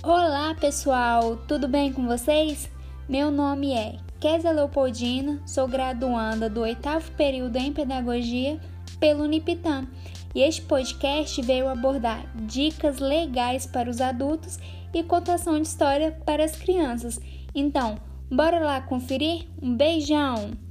Olá pessoal, tudo bem com vocês? Meu nome é Kézia Leopoldina, sou graduanda do oitavo período em Pedagogia pelo Unipitam e este podcast veio abordar dicas legais para os adultos e contação de história para as crianças. Então, bora lá conferir? Um beijão!